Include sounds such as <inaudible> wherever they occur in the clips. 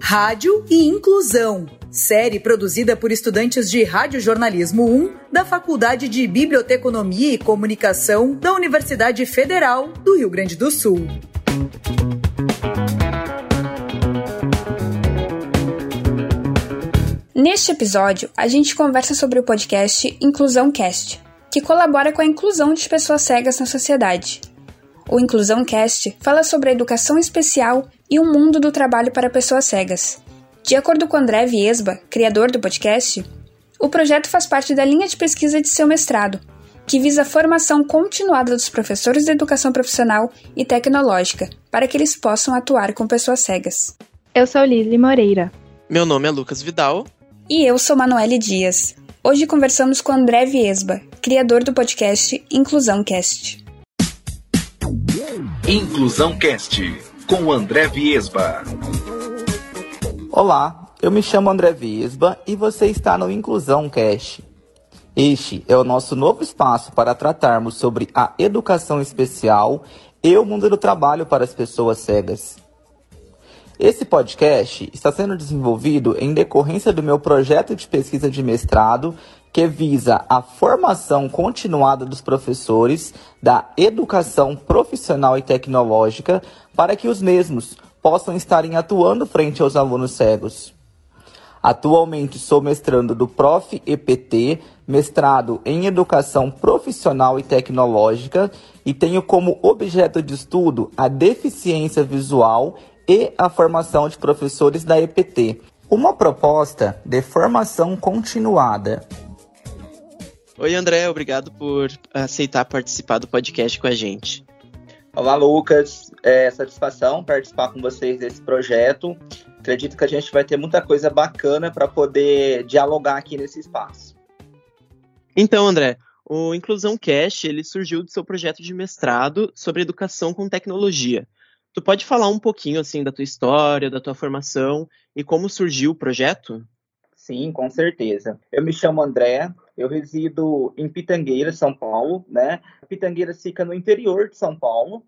Rádio e Inclusão, série produzida por estudantes de Radiojornalismo 1 da Faculdade de Biblioteconomia e Comunicação da Universidade Federal do Rio Grande do Sul. Neste episódio, a gente conversa sobre o podcast Inclusão Cast, que colabora com a inclusão de pessoas cegas na sociedade. O Inclusão Cast fala sobre a educação especial e o mundo do trabalho para pessoas cegas. De acordo com André Viesba, criador do podcast, o projeto faz parte da linha de pesquisa de seu mestrado, que visa a formação continuada dos professores de educação profissional e tecnológica, para que eles possam atuar com pessoas cegas. Eu sou Lili Moreira. Meu nome é Lucas Vidal. E eu sou Manuele Dias. Hoje conversamos com André Viesba, criador do podcast Inclusão Cast. Inclusão Cast com André Viesba. Olá, eu me chamo André Viesba e você está no Inclusão Cast. Este é o nosso novo espaço para tratarmos sobre a educação especial e o mundo do trabalho para as pessoas cegas. Esse podcast está sendo desenvolvido em decorrência do meu projeto de pesquisa de mestrado que visa a formação continuada dos professores da educação profissional e tecnológica para que os mesmos possam estarem atuando frente aos alunos cegos. Atualmente sou mestrando do Prof. EPT, mestrado em Educação Profissional e Tecnológica, e tenho como objeto de estudo a deficiência visual e a formação de professores da EPT. Uma proposta de formação continuada Oi, André, obrigado por aceitar participar do podcast com a gente. Olá, Lucas. É satisfação participar com vocês desse projeto. Acredito que a gente vai ter muita coisa bacana para poder dialogar aqui nesse espaço. Então, André, o Inclusão Cast ele surgiu do seu projeto de mestrado sobre educação com tecnologia. Tu pode falar um pouquinho assim da tua história, da tua formação e como surgiu o projeto? Sim, com certeza. Eu me chamo André, eu resido em Pitangueira, São Paulo, né? Pitangueira fica no interior de São Paulo.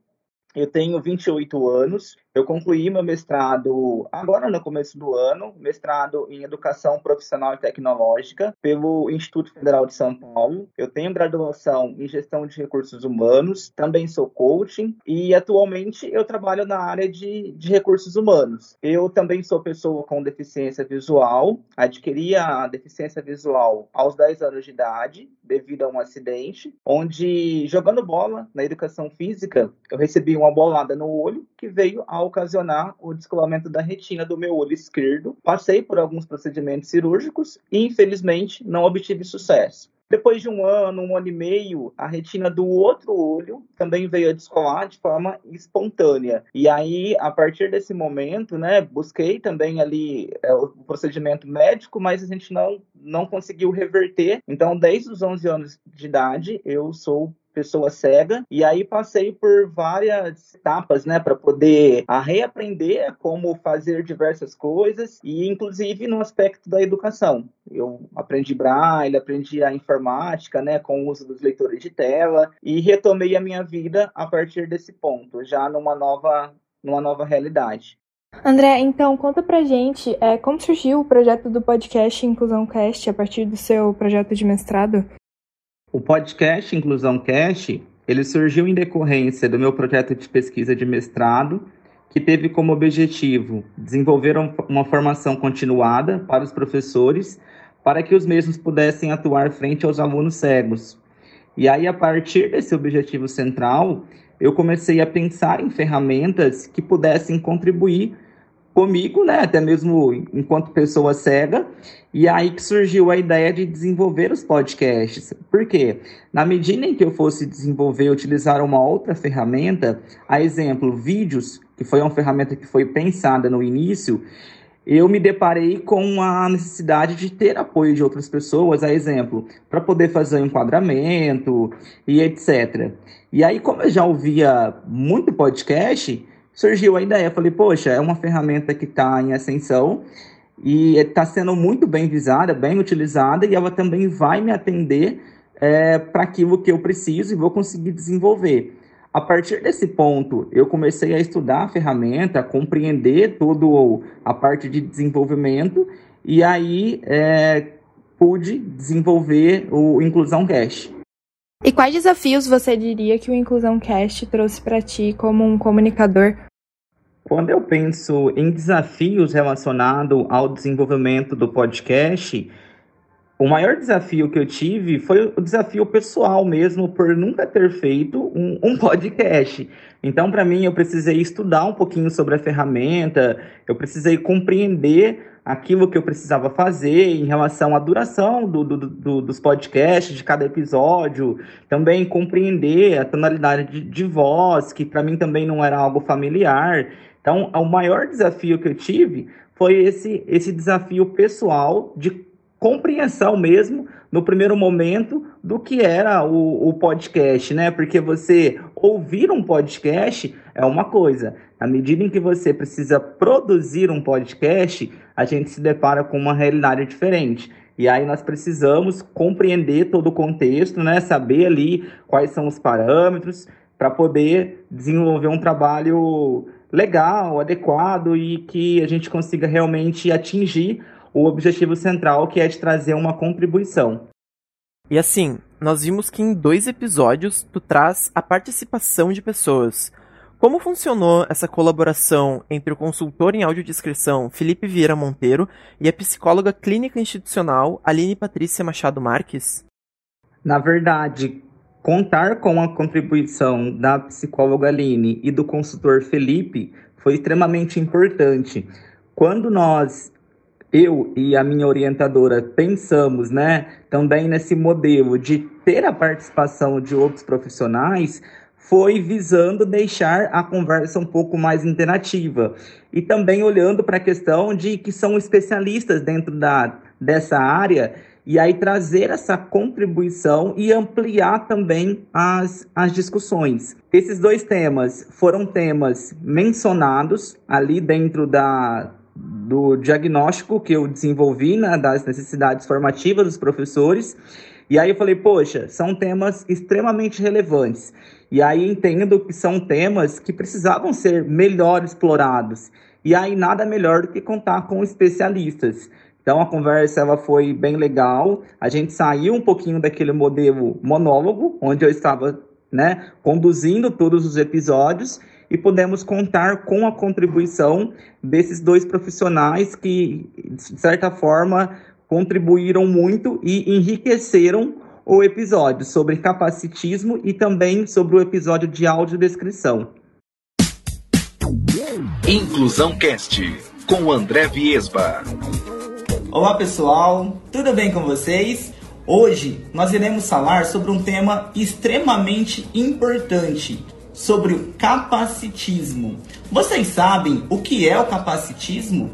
Eu tenho 28 anos, eu concluí meu mestrado agora no começo do ano, mestrado em Educação Profissional e Tecnológica pelo Instituto Federal de São Paulo. Eu tenho graduação em Gestão de Recursos Humanos, também sou coaching e atualmente eu trabalho na área de, de recursos humanos. Eu também sou pessoa com deficiência visual, adquiri a deficiência visual aos 10 anos de idade devido a um acidente, onde jogando bola na educação física, eu recebi uma bolada no olho que veio ao ocasionar o descolamento da retina do meu olho esquerdo. Passei por alguns procedimentos cirúrgicos e, infelizmente, não obtive sucesso. Depois de um ano, um ano e meio, a retina do outro olho também veio a descolar de forma espontânea. E aí, a partir desse momento, né, busquei também ali é, o procedimento médico, mas a gente não, não conseguiu reverter. Então, desde os 11 anos de idade, eu sou pessoa cega e aí passei por várias etapas, né, para poder a reaprender como fazer diversas coisas e inclusive no aspecto da educação. Eu aprendi braille, aprendi a informática, né, com o uso dos leitores de tela e retomei a minha vida a partir desse ponto, já numa nova numa nova realidade. André, então conta pra gente é, como surgiu o projeto do podcast Inclusão Cast a partir do seu projeto de mestrado? O podcast Inclusão Cast, ele surgiu em decorrência do meu projeto de pesquisa de mestrado, que teve como objetivo desenvolver uma formação continuada para os professores, para que os mesmos pudessem atuar frente aos alunos cegos. E aí, a partir desse objetivo central, eu comecei a pensar em ferramentas que pudessem contribuir comigo, né, até mesmo enquanto pessoa cega, e aí que surgiu a ideia de desenvolver os podcasts. Por quê? Na medida em que eu fosse desenvolver e utilizar uma outra ferramenta, a exemplo, vídeos, que foi uma ferramenta que foi pensada no início, eu me deparei com a necessidade de ter apoio de outras pessoas, a exemplo, para poder fazer enquadramento e etc. E aí, como eu já ouvia muito podcast, surgiu a ideia. Falei, poxa, é uma ferramenta que está em ascensão e está sendo muito bem visada, bem utilizada, e ela também vai me atender é, para aquilo que eu preciso e vou conseguir desenvolver. A partir desse ponto, eu comecei a estudar a ferramenta, a compreender toda a parte de desenvolvimento e aí é, pude desenvolver o Inclusão Cash. E quais desafios você diria que o Inclusão Cast trouxe para ti como um comunicador? Quando eu penso em desafios relacionados ao desenvolvimento do podcast, o maior desafio que eu tive foi o desafio pessoal mesmo, por nunca ter feito um, um <laughs> podcast. Então, para mim, eu precisei estudar um pouquinho sobre a ferramenta, eu precisei compreender aquilo que eu precisava fazer em relação à duração do, do, do, dos podcasts, de cada episódio, também compreender a tonalidade de, de voz, que para mim também não era algo familiar. Então, o maior desafio que eu tive foi esse, esse desafio pessoal de compreensão mesmo, no primeiro momento, do que era o, o podcast, né? Porque você ouvir um podcast é uma coisa. Na medida em que você precisa produzir um podcast, a gente se depara com uma realidade diferente. E aí nós precisamos compreender todo o contexto, né? Saber ali quais são os parâmetros para poder desenvolver um trabalho legal, adequado e que a gente consiga realmente atingir o objetivo central, que é de trazer uma contribuição. E assim, nós vimos que em dois episódios tu traz a participação de pessoas. Como funcionou essa colaboração entre o consultor em audiodescrição Felipe Vieira Monteiro e a psicóloga clínica institucional Aline Patrícia Machado Marques? Na verdade, contar com a contribuição da psicóloga Aline e do consultor Felipe foi extremamente importante. Quando nós eu e a minha orientadora pensamos, né, também nesse modelo de ter a participação de outros profissionais, foi visando deixar a conversa um pouco mais interativa e também olhando para a questão de que são especialistas dentro da, dessa área e aí trazer essa contribuição e ampliar também as, as discussões. Esses dois temas foram temas mencionados ali dentro da, do diagnóstico que eu desenvolvi né, das necessidades formativas dos professores. E aí eu falei, poxa, são temas extremamente relevantes. E aí entendo que são temas que precisavam ser melhor explorados. E aí nada melhor do que contar com especialistas. Então a conversa ela foi bem legal. A gente saiu um pouquinho daquele modelo monólogo, onde eu estava né, conduzindo todos os episódios e podemos contar com a contribuição desses dois profissionais que, de certa forma, contribuíram muito e enriqueceram o episódio sobre capacitismo e também sobre o episódio de audiodescrição. Inclusão Cast com André Viesba. Olá pessoal, tudo bem com vocês? Hoje nós iremos falar sobre um tema extremamente importante sobre o capacitismo. Vocês sabem o que é o capacitismo?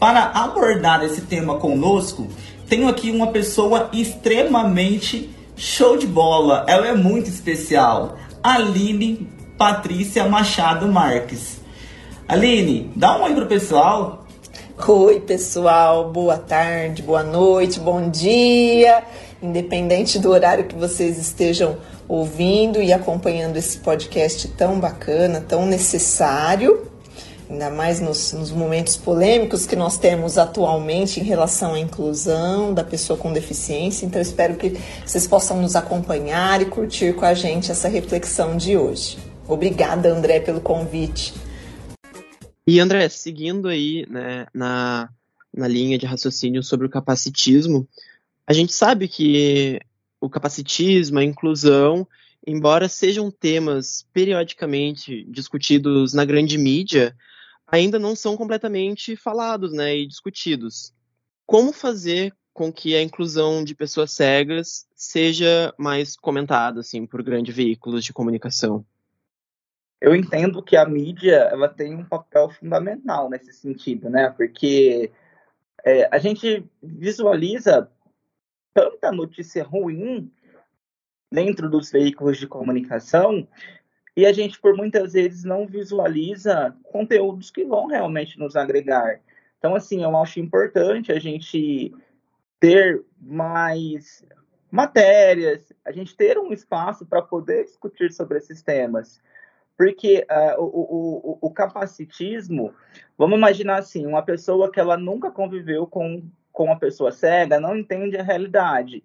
Para abordar esse tema conosco, tenho aqui uma pessoa extremamente show de bola. Ela é muito especial. Aline Patrícia Machado Marques. Aline, dá um oi pro pessoal. Oi, pessoal. Boa tarde, boa noite, bom dia. Independente do horário que vocês estejam ouvindo e acompanhando esse podcast tão bacana, tão necessário, ainda mais nos, nos, momentos polêmicos que nós temos atualmente em relação à inclusão da pessoa com deficiência. Então, espero que vocês possam nos acompanhar e curtir com a gente essa reflexão de hoje. Obrigada, André, pelo convite. E, André, seguindo aí né, na, na linha de raciocínio sobre o capacitismo, a gente sabe que o capacitismo, a inclusão, embora sejam temas periodicamente discutidos na grande mídia, ainda não são completamente falados né, e discutidos. Como fazer com que a inclusão de pessoas cegas seja mais comentada assim, por grandes veículos de comunicação? Eu entendo que a mídia ela tem um papel fundamental nesse sentido, né? Porque é, a gente visualiza tanta notícia ruim dentro dos veículos de comunicação e a gente, por muitas vezes, não visualiza conteúdos que vão realmente nos agregar. Então, assim, eu acho importante a gente ter mais matérias, a gente ter um espaço para poder discutir sobre esses temas. Porque uh, o, o, o capacitismo, vamos imaginar assim, uma pessoa que ela nunca conviveu com, com uma pessoa cega, não entende a realidade.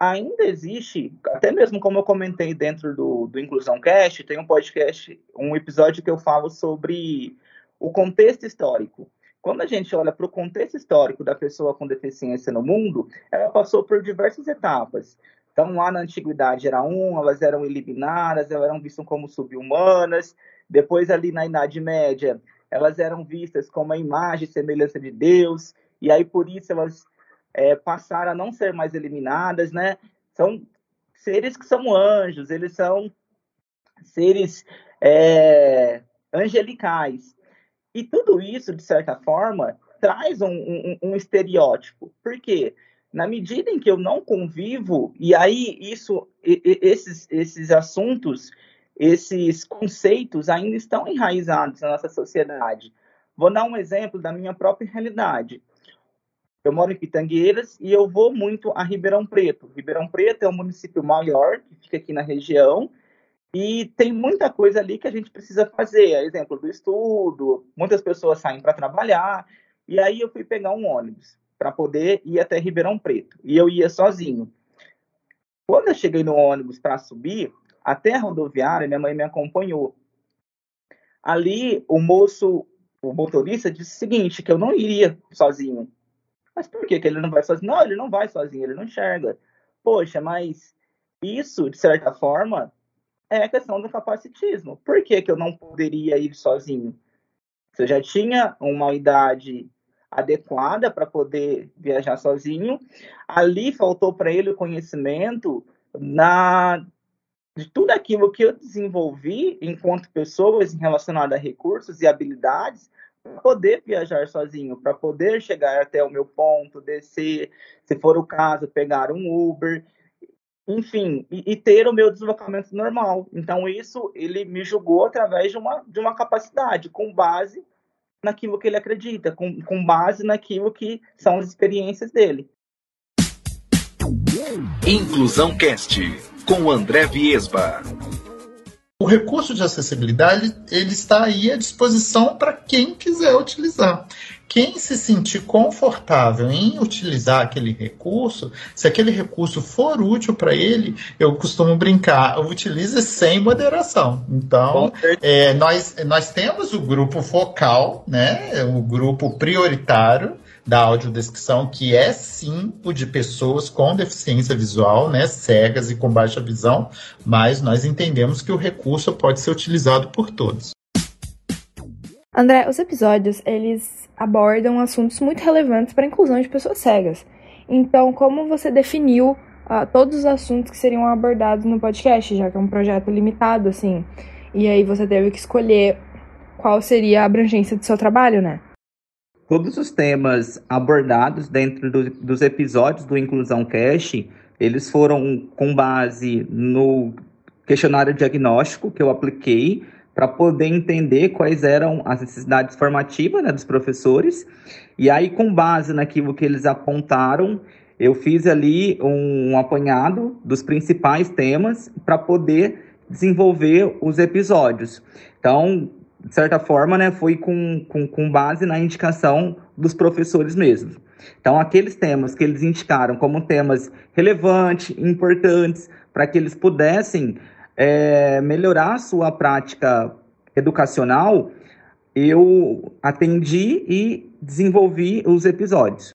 Ainda existe, até mesmo como eu comentei dentro do, do Inclusão Cast, tem um podcast, um episódio que eu falo sobre o contexto histórico. Quando a gente olha para o contexto histórico da pessoa com deficiência no mundo, ela passou por diversas etapas. Então, lá na antiguidade era um, elas eram eliminadas, elas eram vistas como subhumanas. Depois, ali na Idade Média, elas eram vistas como a imagem e semelhança de Deus. E aí, por isso, elas é, passaram a não ser mais eliminadas, né? São seres que são anjos, eles são seres é, angelicais. E tudo isso, de certa forma, traz um, um, um estereótipo. Por quê? Na medida em que eu não convivo, e aí isso, esses, esses assuntos, esses conceitos ainda estão enraizados na nossa sociedade. Vou dar um exemplo da minha própria realidade. Eu moro em Pitangueiras e eu vou muito a Ribeirão Preto. Ribeirão Preto é um município maior que fica aqui na região e tem muita coisa ali que a gente precisa fazer. exemplo do estudo, muitas pessoas saem para trabalhar e aí eu fui pegar um ônibus para poder ir até Ribeirão Preto. E eu ia sozinho. Quando eu cheguei no ônibus para subir, até a rodoviária, minha mãe me acompanhou. Ali, o moço, o motorista, disse o seguinte, que eu não iria sozinho. Mas por que, que ele não vai sozinho? Não, ele não vai sozinho, ele não enxerga. Poxa, mas isso, de certa forma, é a questão do capacitismo. Por que, que eu não poderia ir sozinho? Se eu já tinha uma idade adequada para poder viajar sozinho. Ali faltou para ele o conhecimento na de tudo aquilo que eu desenvolvi enquanto pessoas relacionado a recursos e habilidades poder viajar sozinho, para poder chegar até o meu ponto, descer, se for o caso, pegar um Uber, enfim, e, e, ter o meu deslocamento normal. Então isso ele me julgou através de uma, de uma capacidade, com base naquilo que ele acredita, com, com base naquilo que são as experiências dele. Inclusão Cast com André Viesba. O recurso de acessibilidade ele está aí à disposição para quem quiser utilizar quem se sentir confortável em utilizar aquele recurso, se aquele recurso for útil para ele, eu costumo brincar, utilize sem moderação. Então, é, nós, nós temos o grupo focal, né, o grupo prioritário da audiodescrição, que é sim o de pessoas com deficiência visual, né, cegas e com baixa visão, mas nós entendemos que o recurso pode ser utilizado por todos. André, os episódios, eles abordam assuntos muito relevantes para a inclusão de pessoas cegas. Então, como você definiu uh, todos os assuntos que seriam abordados no podcast, já que é um projeto limitado, assim, e aí você teve que escolher qual seria a abrangência do seu trabalho, né? Todos os temas abordados dentro do, dos episódios do Inclusão Cash, eles foram com base no questionário diagnóstico que eu apliquei para poder entender quais eram as necessidades formativas né, dos professores. E aí, com base naquilo que eles apontaram, eu fiz ali um, um apanhado dos principais temas para poder desenvolver os episódios. Então, de certa forma, né, foi com, com, com base na indicação dos professores mesmos. Então, aqueles temas que eles indicaram como temas relevantes, importantes, para que eles pudessem é, melhorar a sua prática educacional, eu atendi e desenvolvi os episódios.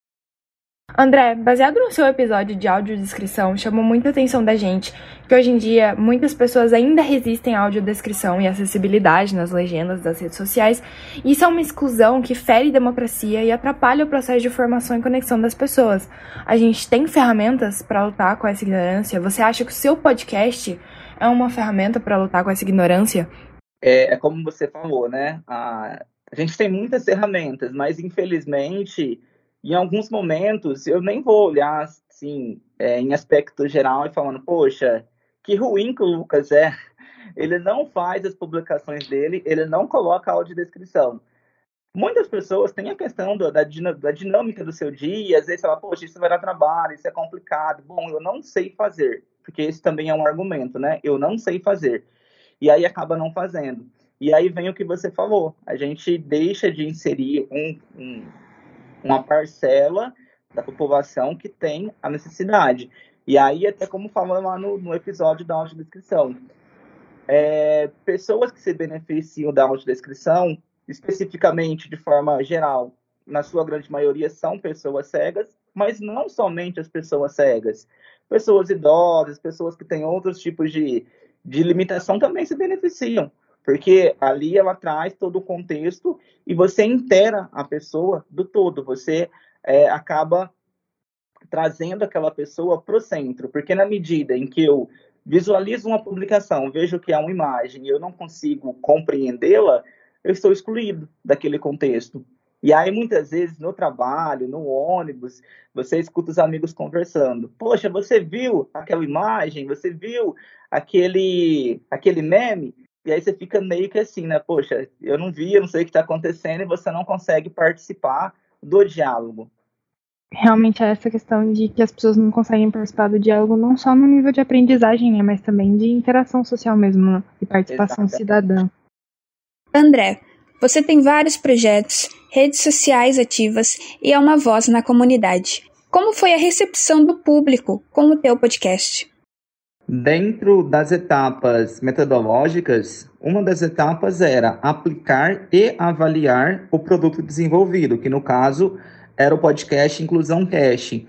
André, baseado no seu episódio de audiodescrição, chamou muita atenção da gente que hoje em dia muitas pessoas ainda resistem à audiodescrição e acessibilidade nas legendas das redes sociais. Isso é uma exclusão que fere democracia e atrapalha o processo de formação e conexão das pessoas. A gente tem ferramentas para lutar com essa ignorância? Você acha que o seu podcast é uma ferramenta para lutar com essa ignorância? É, é, como você falou, né? A, a gente tem muitas ferramentas, mas infelizmente, em alguns momentos, eu nem vou olhar assim, é, em aspecto geral e falando, poxa, que ruim que o Lucas é. <laughs> Ele não faz as publicações dele, ele não coloca audiodescrição. Muitas pessoas têm a questão da, da, da dinâmica do seu dia, às vezes fala, poxa, isso vai dar trabalho, isso é complicado. Bom, eu não sei fazer porque esse também é um argumento, né? Eu não sei fazer. e aí acaba não fazendo. E aí vem o que você falou, a gente deixa de inserir um, um, uma parcela da população que tem a necessidade. E aí, até como falamos lá no, no episódio da audiodescrição, é, pessoas que se beneficiam da audiodescrição, especificamente de forma geral, na sua grande maioria são pessoas cegas, mas não somente as pessoas cegas. Pessoas idosas, pessoas que têm outros tipos de, de limitação também se beneficiam, porque ali ela traz todo o contexto e você inteira a pessoa do todo, você é, acaba trazendo aquela pessoa para o centro, porque na medida em que eu visualizo uma publicação, vejo que é uma imagem e eu não consigo compreendê-la, eu estou excluído daquele contexto. E aí, muitas vezes, no trabalho, no ônibus, você escuta os amigos conversando. Poxa, você viu aquela imagem? Você viu aquele, aquele meme? E aí você fica meio que assim, né? Poxa, eu não vi, eu não sei o que está acontecendo, e você não consegue participar do diálogo realmente é essa questão de que as pessoas não conseguem participar do diálogo não só no nível de aprendizagem, né, mas também de interação social mesmo, né, e participação Exato. cidadã. André, você tem vários projetos, redes sociais ativas e é uma voz na comunidade. Como foi a recepção do público com o teu podcast? Dentro das etapas metodológicas, uma das etapas era aplicar e avaliar o produto desenvolvido, que no caso era o podcast Inclusão Cash.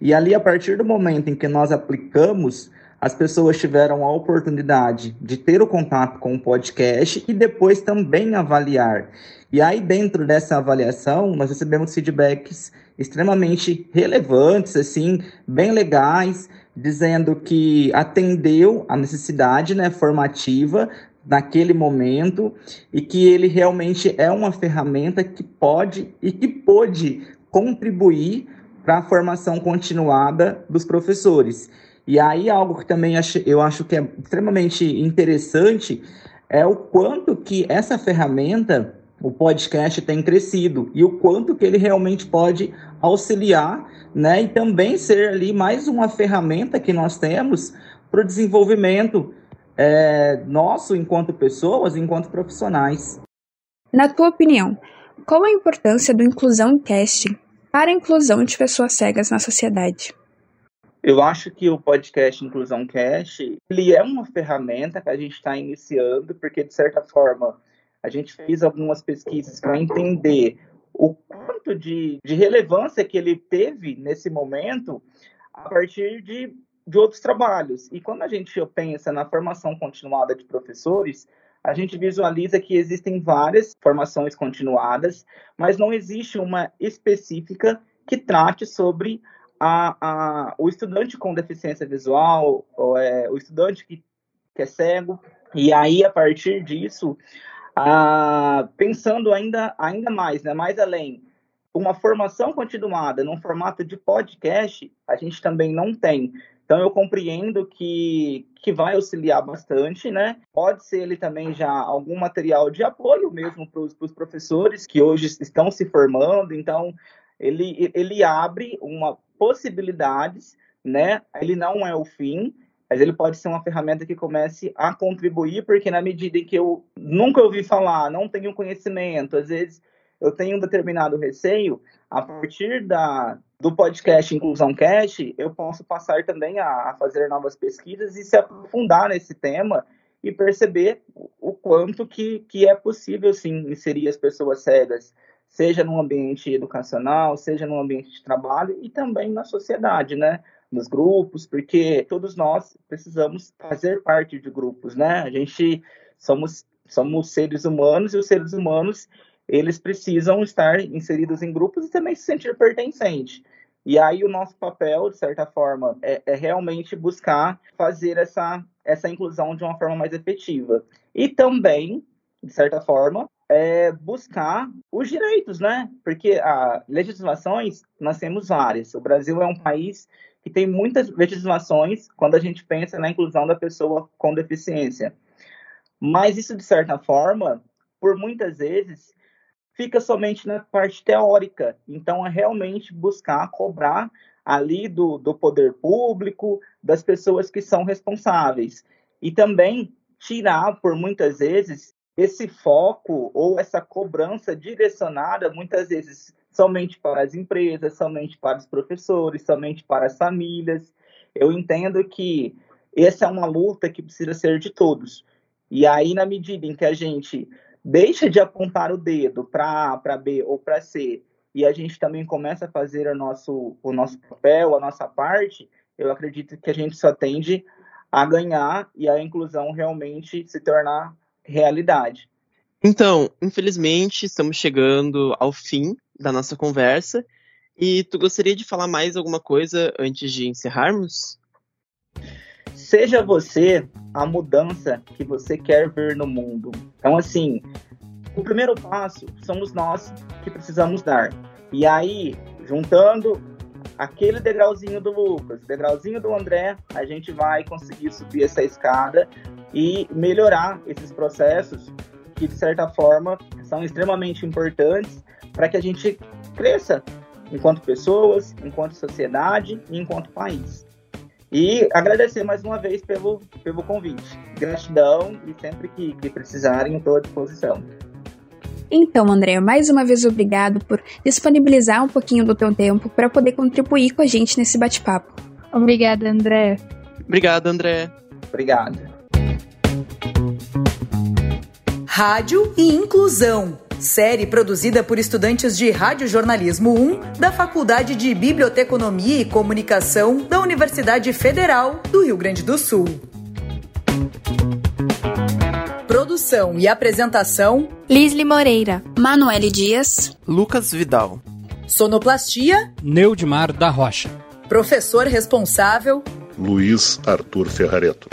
E ali, a partir do momento em que nós aplicamos, as pessoas tiveram a oportunidade de ter o contato com o podcast e depois também avaliar. E aí, dentro dessa avaliação, nós recebemos feedbacks extremamente relevantes, assim, bem legais, dizendo que atendeu a necessidade né, formativa naquele momento e que ele realmente é uma ferramenta que pode e que pôde contribuir para a formação continuada dos professores. E aí algo que também eu acho que é extremamente interessante é o quanto que essa ferramenta, o podcast tem crescido e o quanto que ele realmente pode auxiliar, né, e também ser ali mais uma ferramenta que nós temos para o desenvolvimento é, nosso enquanto pessoas, enquanto profissionais. Na tua opinião, qual a importância do Inclusão Casting para a inclusão de pessoas cegas na sociedade? Eu acho que o podcast Inclusão Cast, ele é uma ferramenta que a gente está iniciando, porque de certa forma a gente fez algumas pesquisas para entender o quanto de, de relevância que ele teve nesse momento a partir de, de outros trabalhos. E quando a gente pensa na formação continuada de professores, a gente visualiza que existem várias formações continuadas, mas não existe uma específica que trate sobre a, a, o estudante com deficiência visual, ou, é, o estudante que, que é cego. E aí, a partir disso, a, pensando ainda, ainda mais, né, mais além, uma formação continuada num formato de podcast, a gente também não tem. Então eu compreendo que, que vai auxiliar bastante, né? Pode ser ele também já algum material de apoio mesmo para os professores que hoje estão se formando. Então ele, ele abre uma possibilidades, né? Ele não é o fim, mas ele pode ser uma ferramenta que comece a contribuir, porque na medida em que eu nunca ouvi falar, não tenho conhecimento, às vezes eu tenho um determinado receio, a partir da, do podcast Inclusão Cash, eu posso passar também a, a, fazer novas pesquisas e se aprofundar nesse tema e perceber o quanto que, que é possível, sim, inserir as pessoas cegas, seja no ambiente educacional, seja no ambiente de trabalho e também na sociedade, né? Nos grupos, porque todos nós precisamos fazer parte de grupos, né? A gente somos, somos seres humanos e os seres humanos eles precisam estar inseridos em grupos e também se sentir pertencente. E aí o nosso papel, de certa forma, é, é, realmente buscar fazer essa, essa inclusão de uma forma mais efetiva. E também, de certa forma, é buscar os direitos, né? Porque a legislações nós temos várias. O Brasil é um país que tem muitas legislações quando a gente pensa na inclusão da pessoa com deficiência. Mas isso, de certa forma, por muitas vezes, fica somente na parte teórica. Então, é realmente buscar cobrar ali do, do poder público, das pessoas que são responsáveis. E também tirar, por muitas vezes, esse foco ou essa cobrança direcionada, muitas vezes, somente para as empresas, somente para os professores, somente para as famílias. Eu entendo que essa é uma luta que precisa ser de todos. E aí, na medida em que a gente deixa de apontar o dedo para A, para B ou para C, e a gente também começa a fazer o nosso, o nosso papel, a nossa parte, eu acredito que a gente só tende a ganhar e a inclusão realmente se tornar realidade. Então, infelizmente, estamos chegando ao fim da nossa conversa. E tu gostaria de falar mais alguma coisa antes de encerrarmos? Seja você a mudança que você quer ver no mundo. Então, assim, o primeiro passo somos nós que precisamos dar. E aí, juntando aquele degrauzinho do Lucas, degrauzinho do André, a gente vai conseguir subir essa escada e melhorar esses processos que, de certa forma, são extremamente importantes para que a gente cresça enquanto pessoas, enquanto sociedade e enquanto país. E agradecer mais uma vez pelo, pelo convite. Gratidão e sempre que, que precisarem, estou à disposição. Então, André, mais uma vez obrigado por disponibilizar um pouquinho do teu tempo para poder contribuir com a gente nesse bate-papo. Obrigada, André. Obrigado, André. Obrigado. Rádio e Inclusão série produzida por estudantes de Radiojornalismo 1 da Faculdade de Biblioteconomia e Comunicação da Universidade Federal do Rio Grande do Sul. Produção e apresentação: Lisli Moreira, Manuele Dias, Lucas Vidal. Sonoplastia: Neudimar da Rocha. Professor responsável: Luiz Arthur Ferrareto.